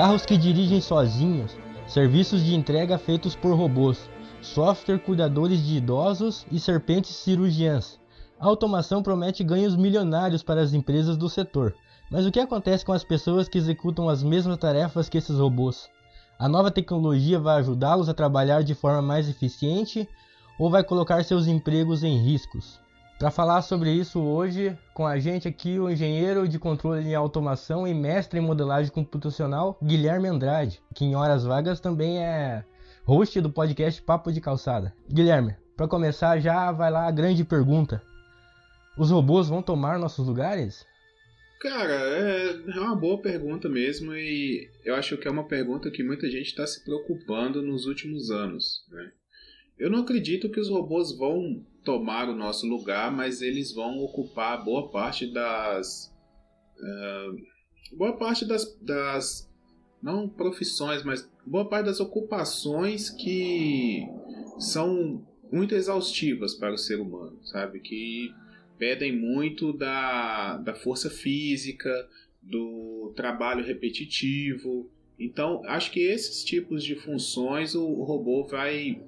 carros que dirigem sozinhos, serviços de entrega feitos por robôs, software cuidadores de idosos e serpentes cirurgiãs. A automação promete ganhos milionários para as empresas do setor. Mas o que acontece com as pessoas que executam as mesmas tarefas que esses robôs? A nova tecnologia vai ajudá-los a trabalhar de forma mais eficiente ou vai colocar seus empregos em riscos? Para falar sobre isso hoje, com a gente aqui o engenheiro de controle de automação e mestre em modelagem computacional, Guilherme Andrade, que em horas vagas também é host do podcast Papo de Calçada. Guilherme, para começar já vai lá a grande pergunta. Os robôs vão tomar nossos lugares? Cara, é, é uma boa pergunta mesmo e eu acho que é uma pergunta que muita gente está se preocupando nos últimos anos. Né? Eu não acredito que os robôs vão tomar o nosso lugar, mas eles vão ocupar boa parte das. Uh, boa parte das, das. Não profissões, mas boa parte das ocupações que são muito exaustivas para o ser humano, sabe? Que pedem muito da, da força física, do trabalho repetitivo. Então, acho que esses tipos de funções o, robô vai,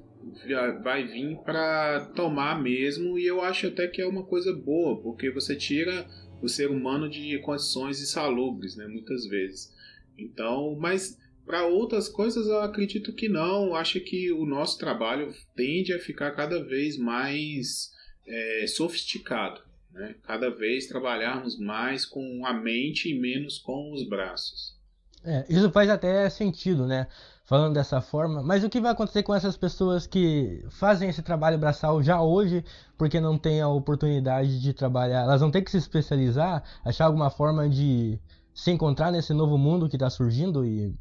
vai vir para tomar mesmo, e eu acho até que é uma coisa boa, porque você tira o ser humano de condições insalubres, né, muitas vezes. Então, mas para outras coisas eu acredito que não. Acho que o nosso trabalho tende a ficar cada vez mais é, sofisticado. Né? Cada vez trabalharmos mais com a mente e menos com os braços. É, isso faz até sentido, né? Falando dessa forma. Mas o que vai acontecer com essas pessoas que fazem esse trabalho braçal já hoje, porque não têm a oportunidade de trabalhar? Elas vão ter que se especializar, achar alguma forma de se encontrar nesse novo mundo que está surgindo e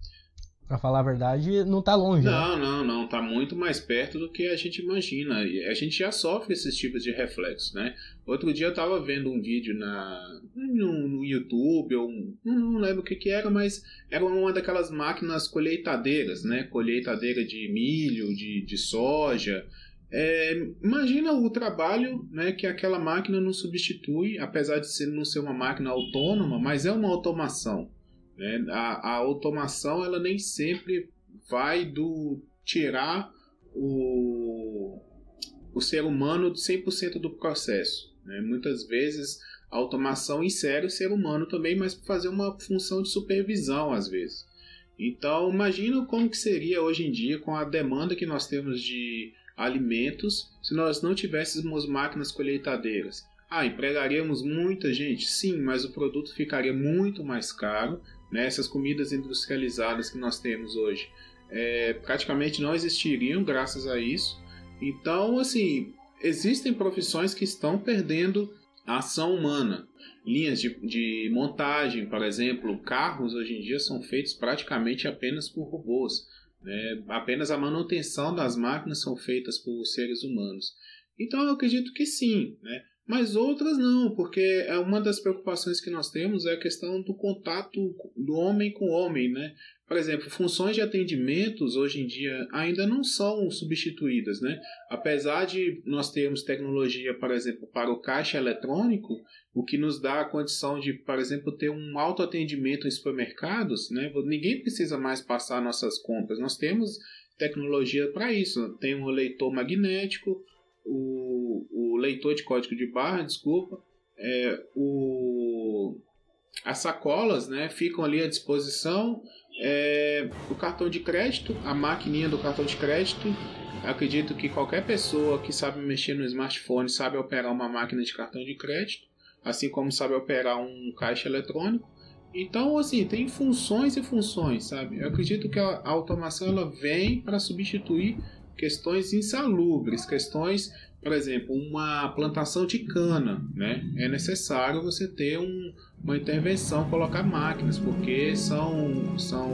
Pra falar a verdade, não tá longe. Né? Não, né? não, não. Tá muito mais perto do que a gente imagina. A gente já sofre esses tipos de reflexos, né? Outro dia eu tava vendo um vídeo na, no, no YouTube, ou não, não lembro o que que era, mas era uma daquelas máquinas colheitadeiras, né? Colheitadeira de milho, de, de soja. É, imagina o trabalho né, que aquela máquina não substitui, apesar de ser, não ser uma máquina autônoma, mas é uma automação. Né? A, a automação ela nem sempre vai do tirar o, o ser humano de 100% do processo. Né? Muitas vezes a automação insere o ser humano também, mas para fazer uma função de supervisão às vezes. Então imagina como que seria hoje em dia com a demanda que nós temos de alimentos se nós não tivéssemos máquinas colheitadeiras. Ah, empregaríamos muita gente? Sim, mas o produto ficaria muito mais caro né? Essas comidas industrializadas que nós temos hoje é, praticamente não existiriam graças a isso. Então, assim, existem profissões que estão perdendo a ação humana. Linhas de, de montagem, por exemplo, carros hoje em dia são feitos praticamente apenas por robôs. Né? Apenas a manutenção das máquinas são feitas por seres humanos. Então eu acredito que sim, né? Mas outras não, porque é uma das preocupações que nós temos é a questão do contato do homem com o homem, né? Por exemplo, funções de atendimentos hoje em dia ainda não são substituídas, né? Apesar de nós termos tecnologia, por exemplo, para o caixa eletrônico, o que nos dá a condição de, por exemplo, ter um autoatendimento em supermercados, né? Ninguém precisa mais passar nossas compras. Nós temos tecnologia para isso. Tem um leitor magnético, o, o leitor de código de barra, desculpa, é, o, as sacolas né, ficam ali à disposição. É, o cartão de crédito, a maquininha do cartão de crédito. Acredito que qualquer pessoa que sabe mexer no smartphone sabe operar uma máquina de cartão de crédito, assim como sabe operar um caixa eletrônico. Então, assim, tem funções e funções, sabe? Eu acredito que a, automação ela vem para substituir questões insalubres, questões, por exemplo, uma plantação de cana, né? É necessário você ter um, uma intervenção, colocar máquinas, porque são, são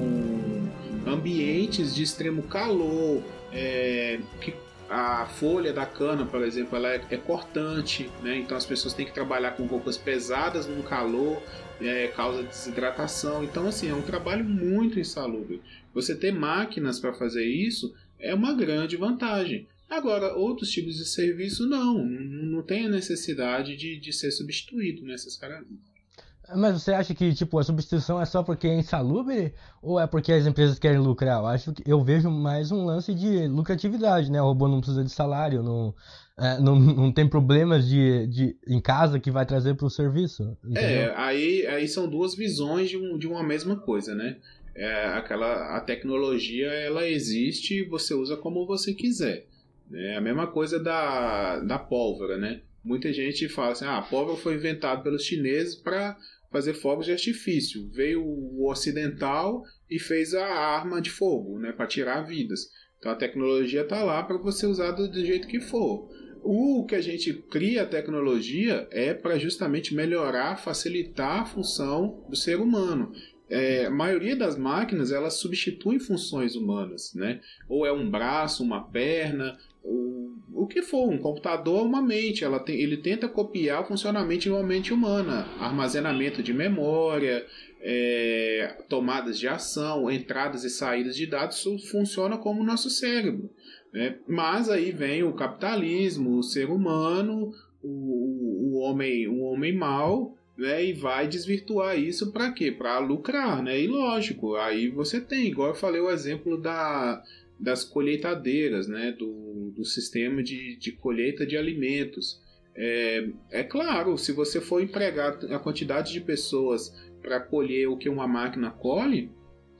ambientes de extremo calor, é, que a folha da cana, por exemplo, ela é, é, cortante, né? então as pessoas têm que trabalhar com roupas pesadas no calor, é, causa desidratação. Então, assim, é um trabalho muito insalubre. Você ter máquinas para fazer isso é uma grande vantagem. Agora, outros tipos de serviço não, não tem a necessidade de, de ser substituído necessariamente. Mas você acha que tipo a substituição é só porque é insalubre ou é porque as empresas querem lucrar? Eu acho que eu vejo mais um lance de lucratividade, né? O robô não precisa de salário, não, é, não, não tem problemas de, de em casa que vai trazer para o serviço. Entendeu? É, aí, aí são duas visões de, um, de uma mesma coisa, né? É, aquela a tecnologia ela existe e você usa como você quiser. É a mesma coisa da, da pólvora, né? Muita gente fala assim, ah, a pólvora foi inventada pelos chineses para fazer fogos de artifício. Veio o ocidental e fez a arma de fogo, né, para tirar vidas. Então a tecnologia está lá para você usar do, do, jeito que for. O que a gente cria a tecnologia é para justamente melhorar, facilitar a função do ser humano. É, a maioria das máquinas elas substituem funções humanas, né? Ou é um braço, uma perna, o, o que for, um computador uma mente, ela tem, ele tenta copiar o funcionamento de uma mente humana, armazenamento de memória, é, tomadas de ação, entradas e saídas de dados, funciona como o nosso cérebro. Né? Mas aí vem o capitalismo, o ser humano, o, o homem, o homem mau, né, e vai desvirtuar isso para quê? Para lucrar, né? E lógico, aí você tem, igual eu falei o exemplo da das colheitadeiras, né, do, do sistema de, de colheita de alimentos. É, é claro, se você for empregar a quantidade de pessoas para colher o que uma máquina colhe,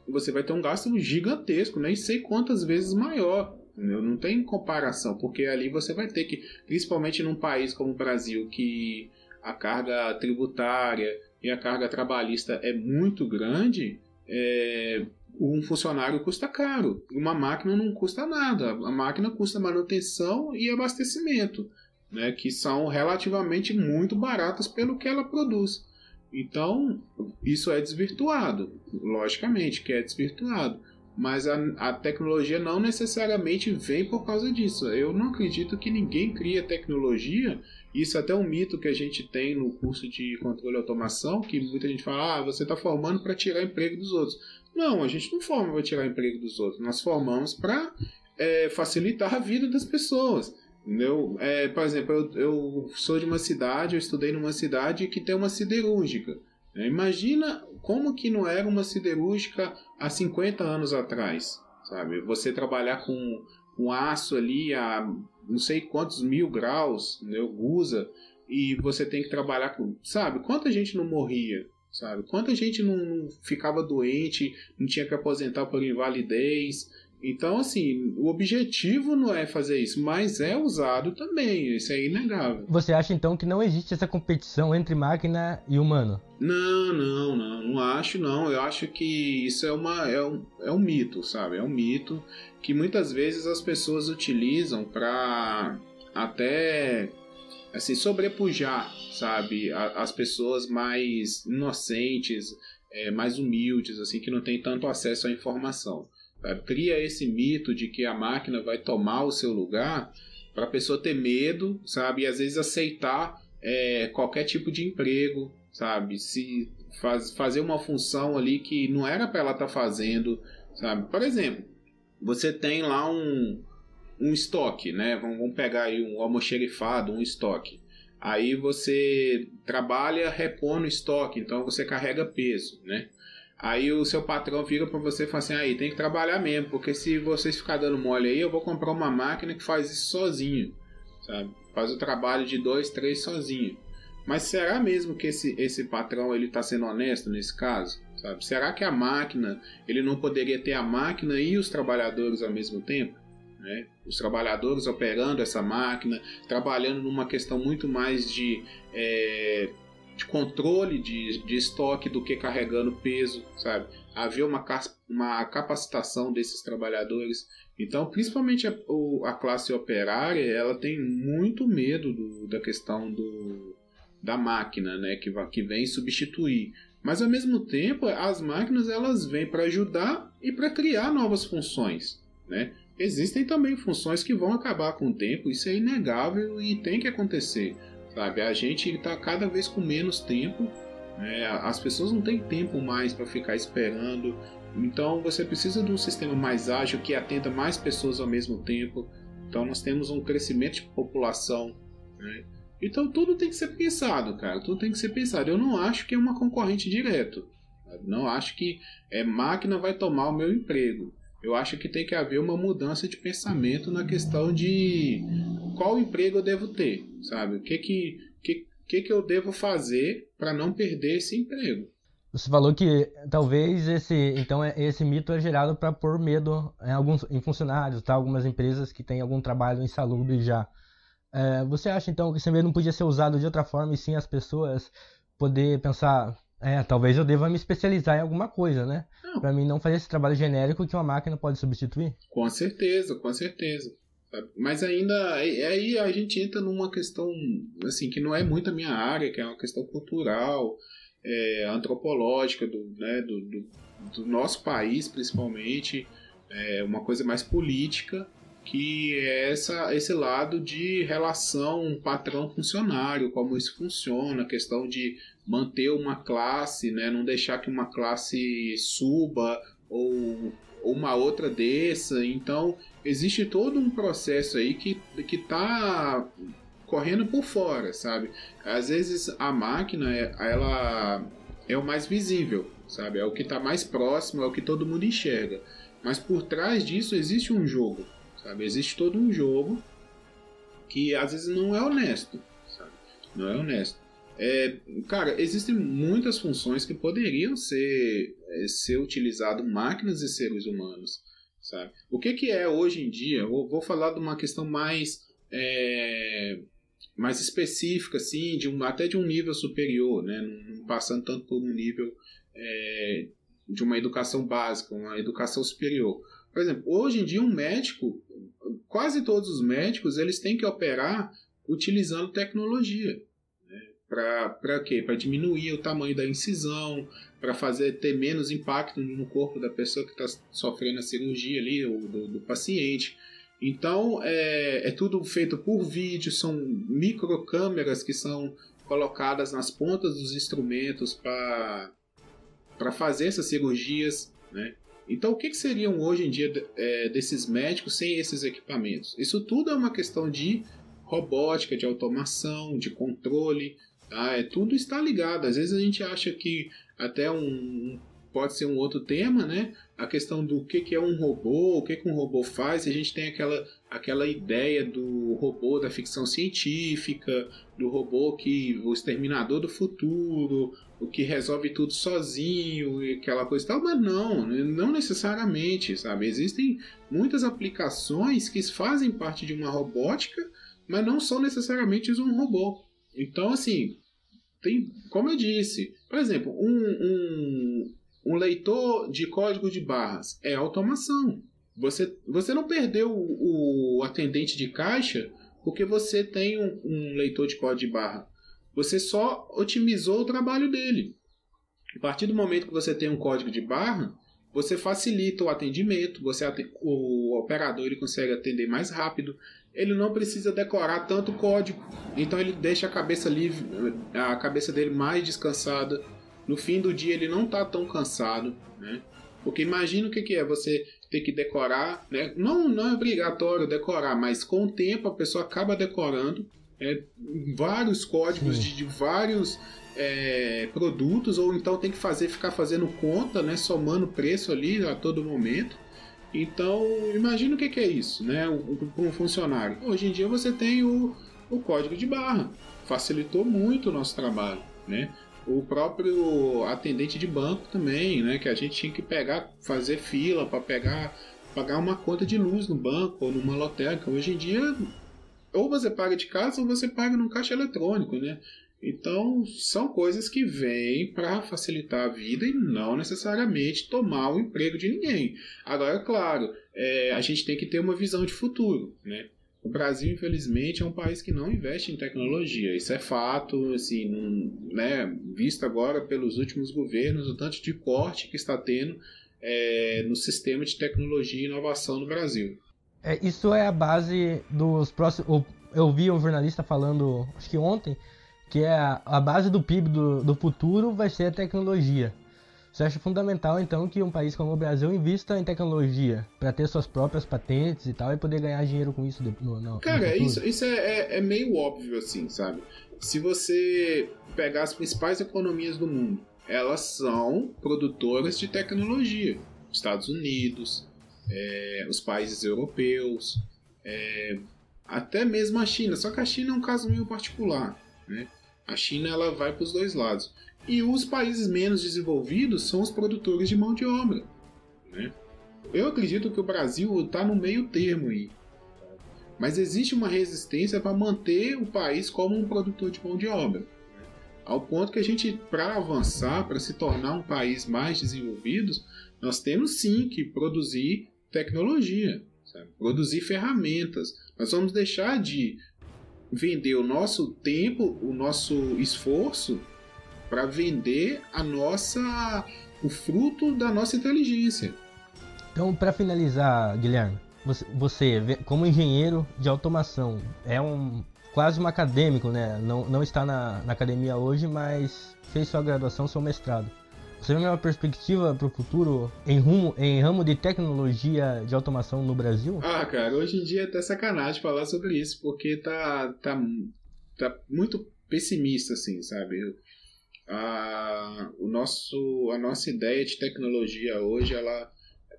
você vai ter um gasto gigantesco, nem sei quantas vezes maior. Entendeu? Não tem comparação, porque ali você vai ter que, principalmente num país como o Brasil, que a carga tributária e a carga trabalhista é muito grande, é, um funcionário custa caro, uma máquina não custa nada. A máquina custa manutenção e abastecimento, né, que são relativamente muito baratas pelo que ela produz. Então, isso é desvirtuado, logicamente que é desvirtuado, mas a, a tecnologia não necessariamente vem por causa disso. Eu não acredito que ninguém cria tecnologia isso é até um mito que a gente tem no curso de controle e automação, que muita gente fala, ah, você está formando para tirar emprego dos outros. Não, a gente não forma para tirar emprego dos outros. Nós formamos para é, facilitar a vida das pessoas. Entendeu? É, por exemplo, eu, eu, sou de uma cidade, eu estudei numa cidade que tem uma siderúrgica. Né? Imagina como que não era uma siderúrgica há 50 anos atrás, sabe? Você trabalhar com, com aço ali a não sei quantos mil graus, né, gusa, e você tem que trabalhar com... Sabe, quanta gente não morria sabe? Quanta gente não, não ficava doente, não tinha que aposentar por invalidez. Então, assim, o objetivo não é fazer isso, mas é usado também, isso é inegável. Você acha então que não existe essa competição entre máquina e humano? Não, não, não, não acho não. Eu acho que isso é, uma, é, um, é um mito, sabe? É um mito que muitas vezes as pessoas utilizam para até assim, sobrepujar, sabe, as pessoas mais inocentes, é, mais humildes, assim, que não têm tanto acesso à informação. Sabe? Cria esse mito de que a máquina vai tomar o seu lugar para a pessoa ter medo, sabe, e às vezes aceitar é, qualquer tipo de emprego, sabe, se faz, fazer uma função ali que não era para ela estar tá fazendo, sabe. Por exemplo, você tem lá um, um estoque, né? Vamos pegar aí um almoxerifado, um estoque. Aí você trabalha repondo estoque, então você carrega peso, né? Aí o seu patrão fica para você e fala assim: aí tem que trabalhar mesmo, porque se vocês ficar dando mole aí, eu vou comprar uma máquina que faz isso sozinho, sabe? Faz o trabalho de dois, três sozinho. Mas será mesmo que esse, esse patrão ele está sendo honesto nesse caso? Sabe? Será que a máquina ele não poderia ter a máquina e os trabalhadores ao mesmo tempo? Né? Os trabalhadores operando essa máquina, trabalhando numa questão muito mais de, é, de controle de, de estoque do que carregando peso, sabe? Havia uma, uma capacitação desses trabalhadores. Então, principalmente a, a classe operária, ela tem muito medo do, da questão do, da máquina, né? Que, que vem substituir. Mas ao mesmo tempo, as máquinas elas vêm para ajudar e para criar novas funções, né? existem também funções que vão acabar com o tempo, isso é inegável e tem que acontecer, sabe? A gente está cada vez com menos tempo, né? as pessoas não têm tempo mais para ficar esperando, então você precisa de um sistema mais ágil que atenda mais pessoas ao mesmo tempo. Então nós temos um crescimento de população, né? Então tudo tem que ser pensado, cara. Tudo tem que ser pensado. Eu não acho que é uma concorrente direto. Não acho que é máquina vai tomar o meu emprego. Eu acho que tem que haver uma mudança de pensamento na questão de qual emprego eu devo ter, sabe? O que que, que, que, que eu devo fazer para não perder esse emprego? Você falou que talvez esse, então é, esse mito é gerado para pôr medo em alguns em funcionários, tá? Algumas empresas que têm algum trabalho insalubre já. É, você acha então que esse medo não podia ser usado de outra forma e sim as pessoas poder pensar, é, talvez eu deva me especializar em alguma coisa, né? Para mim não fazer esse trabalho genérico que uma máquina pode substituir? Com certeza, com certeza. Mas ainda aí a gente entra numa questão assim que não é muito a minha área, que é uma questão cultural é, antropológica do, né, do, do, do, nosso país, principalmente, é uma coisa mais política, que é essa, esse lado de relação patrão-funcionário, como isso funciona, a questão de manter uma classe, né, não deixar que uma classe suba ou, uma outra desça. Então, existe todo um processo aí que está correndo por fora, sabe? Às vezes a máquina, é, ela é o mais visível, sabe? É o que está mais próximo, é o que todo mundo enxerga. Mas por trás disso existe um jogo, sabe? Existe todo um jogo que às vezes não é honesto, sabe? Não é honesto. É, cara, existem muitas funções que poderiam ser, é, ser utilizado máquinas e seres humanos, sabe? O que, que é hoje em dia? Vou, vou falar de uma questão mais é, mais específica, assim, de um, até de um nível superior, né? não passando tanto por um nível é, de uma educação básica, uma educação superior. Por exemplo, hoje em dia um médico, quase todos os médicos, eles têm que operar utilizando tecnologia. Né? Para quê? Para diminuir o tamanho da incisão, para fazer ter menos impacto no corpo da pessoa que está sofrendo a cirurgia ali, ou do, do paciente. Então é, é tudo feito por vídeo, são microcâmeras que são colocadas nas pontas dos instrumentos para fazer essas cirurgias. Né? Então, o que, que seriam hoje em dia é, desses médicos sem esses equipamentos? Isso tudo é uma questão de robótica, de automação, de controle. Tá? É, tudo está ligado. Às vezes a gente acha que até um, pode ser um outro tema, né? A questão do que, é um robô, o que, que um robô faz. A gente tem aquela, aquela ideia do robô da ficção científica, do robô que o exterminador do futuro, o que resolve tudo sozinho e aquela coisa e tal, mas não, não necessariamente, sabe? Existem muitas aplicações que fazem parte de uma robótica, mas não são necessariamente um robô. Então, assim, tem, como eu disse, por exemplo, um, um, um leitor de código de barras é automação. Você, você não perdeu o, o atendente de caixa porque você tem um, um, leitor de código de barra. Você só otimizou o trabalho dele. A partir do momento que você tem um código de barra, você facilita o atendimento, você o operador ele consegue atender mais rápido, ele não precisa decorar tanto código, então ele deixa a cabeça livre, a cabeça dele mais descansada no fim do dia ele não está tão cansado, né? Porque imagina o que, que é você ter que decorar, né? Não, não é obrigatório decorar, mas com o tempo a pessoa acaba decorando é, vários códigos de, de, vários é, produtos, ou então tem que fazer, ficar fazendo conta, né? Somando preço ali a todo momento. Então, imagina o que, que é isso, né? Para um funcionário. Hoje em dia você tem o, o código de barra. Facilitou muito o nosso trabalho, né? O próprio atendente de banco também, né? Que a gente tinha que pegar, fazer fila para pegar, pagar uma conta de luz no banco ou numa lotérica. Hoje em dia, ou você paga de casa ou você paga no caixa eletrônico, né? Então, são coisas que vêm para facilitar a vida e não necessariamente tomar o emprego de ninguém. Agora, claro, é, a gente tem que ter uma visão de futuro, né? O Brasil, infelizmente, é um país que não investe em tecnologia. Isso é fato, assim, né, visto agora pelos últimos governos, o tanto de corte que está tendo é, no sistema de tecnologia e inovação no Brasil. É, isso é a base dos próximos. Eu vi um jornalista falando, acho que ontem, que é a, a base do PIB do, do futuro vai ser a tecnologia. Você acha fundamental, então, que um país como o Brasil invista em tecnologia para ter suas próprias patentes e tal e poder ganhar dinheiro com isso no, no Cara, no isso, isso é, é, é, meio óbvio, assim, sabe? Se você pegar as principais economias do mundo, elas são produtoras de tecnologia. Estados Unidos, é, os países europeus, é, até mesmo a China. Só que a China é um caso meio particular, né? A China ela vai para os dois lados. E os países menos desenvolvidos são os produtores de mão de obra. Né? Eu acredito que o Brasil está no meio termo aí. Mas existe uma resistência para manter o país como um produtor de mão de obra. Né? Ao ponto que a gente, para avançar, para se tornar um país mais desenvolvido, nós temos sim que produzir tecnologia, sabe? produzir ferramentas. Nós vamos deixar de vender o nosso tempo, o nosso esforço para vender a nossa o fruto da nossa inteligência. Então, para finalizar, Guilherme, você, você, como engenheiro de automação, é um quase um acadêmico, né? Não, não está na, na academia hoje, mas fez sua graduação, seu mestrado. Você vê uma perspectiva para o futuro em, rumo, em ramo de tecnologia de automação no Brasil? Ah, cara, hoje em dia é até sacanagem falar sobre isso, porque tá, tá, tá muito pessimista, assim, sabe? A, o nosso, a nossa ideia de tecnologia hoje, ela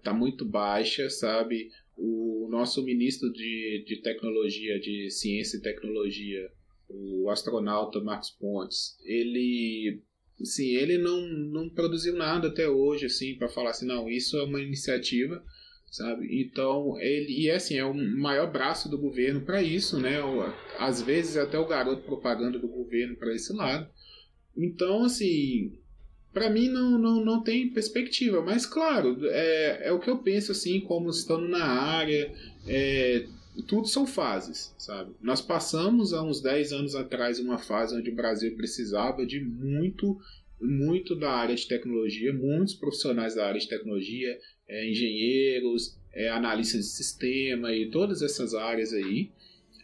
tá muito baixa, sabe? O nosso ministro de, de tecnologia, de ciência e tecnologia, o astronauta Marcos Pontes, ele Sim, ele não, não produziu nada até hoje, assim, para falar assim, não, isso é uma iniciativa, sabe? Então, ele, e assim, é o maior braço do governo para isso, né? Às vezes até o garoto propaganda do governo para esse lado. Então, assim, para mim não, não, não tem perspectiva, mas claro, é, é o que eu penso, assim, como estando na área, é, tudo são fases, sabe? Nós passamos há uns 10 anos atrás uma fase onde o Brasil precisava de muito, muito da área de tecnologia, muitos profissionais da área de tecnologia, é, engenheiros, é, analistas de sistema e todas essas áreas aí.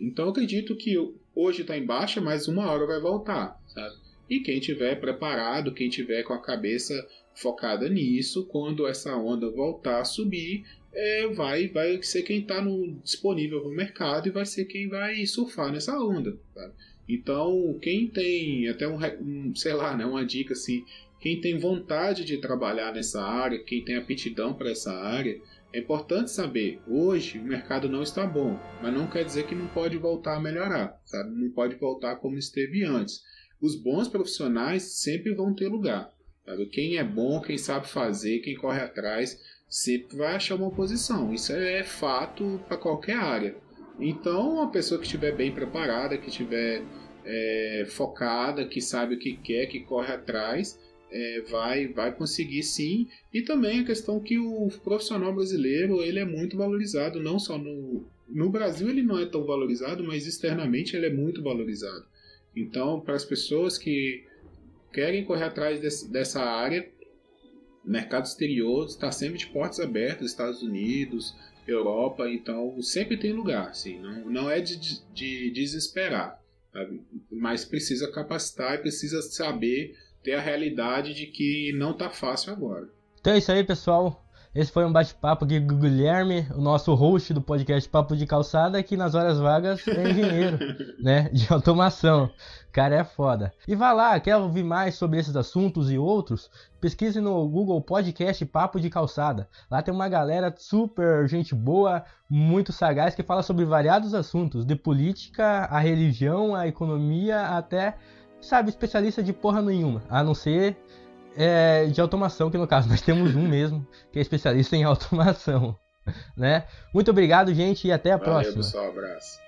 Então acredito que hoje está em baixa, mas uma hora vai voltar, sabe? E quem tiver preparado, quem tiver com a cabeça focada nisso, quando essa onda voltar a subir, é, vai, vai ser quem está disponível no mercado e vai ser quem vai surfar nessa onda. Tá? Então, quem tem até um, um, sei lá, né, uma dica assim, quem tem vontade de trabalhar nessa área, quem tem aptidão para essa área, é importante saber, hoje o mercado não está bom, mas não quer dizer que não pode voltar a melhorar, sabe? Não pode voltar como esteve antes. Os bons profissionais sempre vão ter lugar. Sabe? Quem é bom, quem sabe fazer, quem corre atrás, sempre vai achar uma posição. Isso é fato para qualquer área. Então, uma pessoa que estiver bem preparada, que estiver é, focada, que sabe o que quer, que corre atrás, é, vai, vai conseguir sim. E também a questão que o profissional brasileiro ele é muito valorizado, não só no, no Brasil ele não é tão valorizado, mas externamente ele é muito valorizado. Então, para as pessoas que querem correr atrás desse, dessa área, mercado exterior está sempre de portas abertas, Estados Unidos, Europa, então sempre tem lugar, assim, não, não é de, de desesperar, sabe? mas precisa capacitar e precisa saber ter a realidade de que não está fácil agora. Então é isso aí, pessoal. Esse foi um bate-papo aqui com o Guilherme, o nosso host do podcast Papo de Calçada, que nas horas vagas é engenheiro, né, de automação. O cara é foda. E vá lá, quer ouvir mais sobre esses assuntos e outros? Pesquise no Google Podcast Papo de Calçada. Lá tem uma galera super gente boa, muito sagaz, que fala sobre variados assuntos, de política, a religião, a economia, até, sabe, especialista de porra nenhuma, a não ser é, de automação, que no caso nós temos um mesmo, que é especialista em automação. Né? Muito obrigado, gente, e até a Valeu, próxima. Pessoal, abraço.